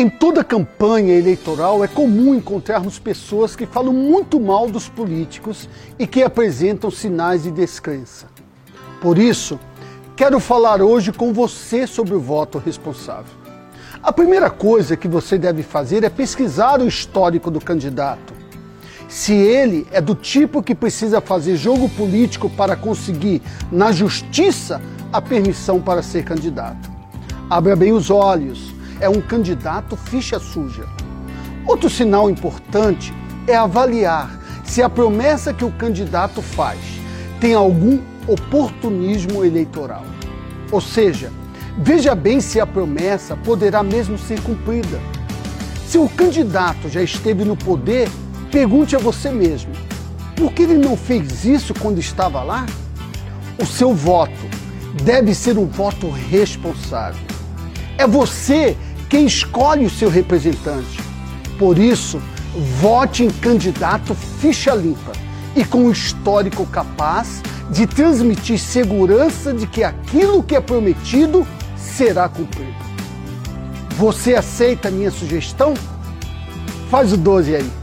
Em toda campanha eleitoral é comum encontrarmos pessoas que falam muito mal dos políticos e que apresentam sinais de descrença. Por isso, quero falar hoje com você sobre o voto responsável. A primeira coisa que você deve fazer é pesquisar o histórico do candidato. Se ele é do tipo que precisa fazer jogo político para conseguir, na justiça, a permissão para ser candidato. Abra bem os olhos é um candidato ficha suja. Outro sinal importante é avaliar se a promessa que o candidato faz tem algum oportunismo eleitoral. Ou seja, veja bem se a promessa poderá mesmo ser cumprida. Se o candidato já esteve no poder, pergunte a você mesmo: por que ele não fez isso quando estava lá? O seu voto deve ser um voto responsável. É você quem escolhe o seu representante. Por isso, vote em candidato ficha limpa e com histórico capaz de transmitir segurança de que aquilo que é prometido será cumprido. Você aceita a minha sugestão? Faz o 12 aí.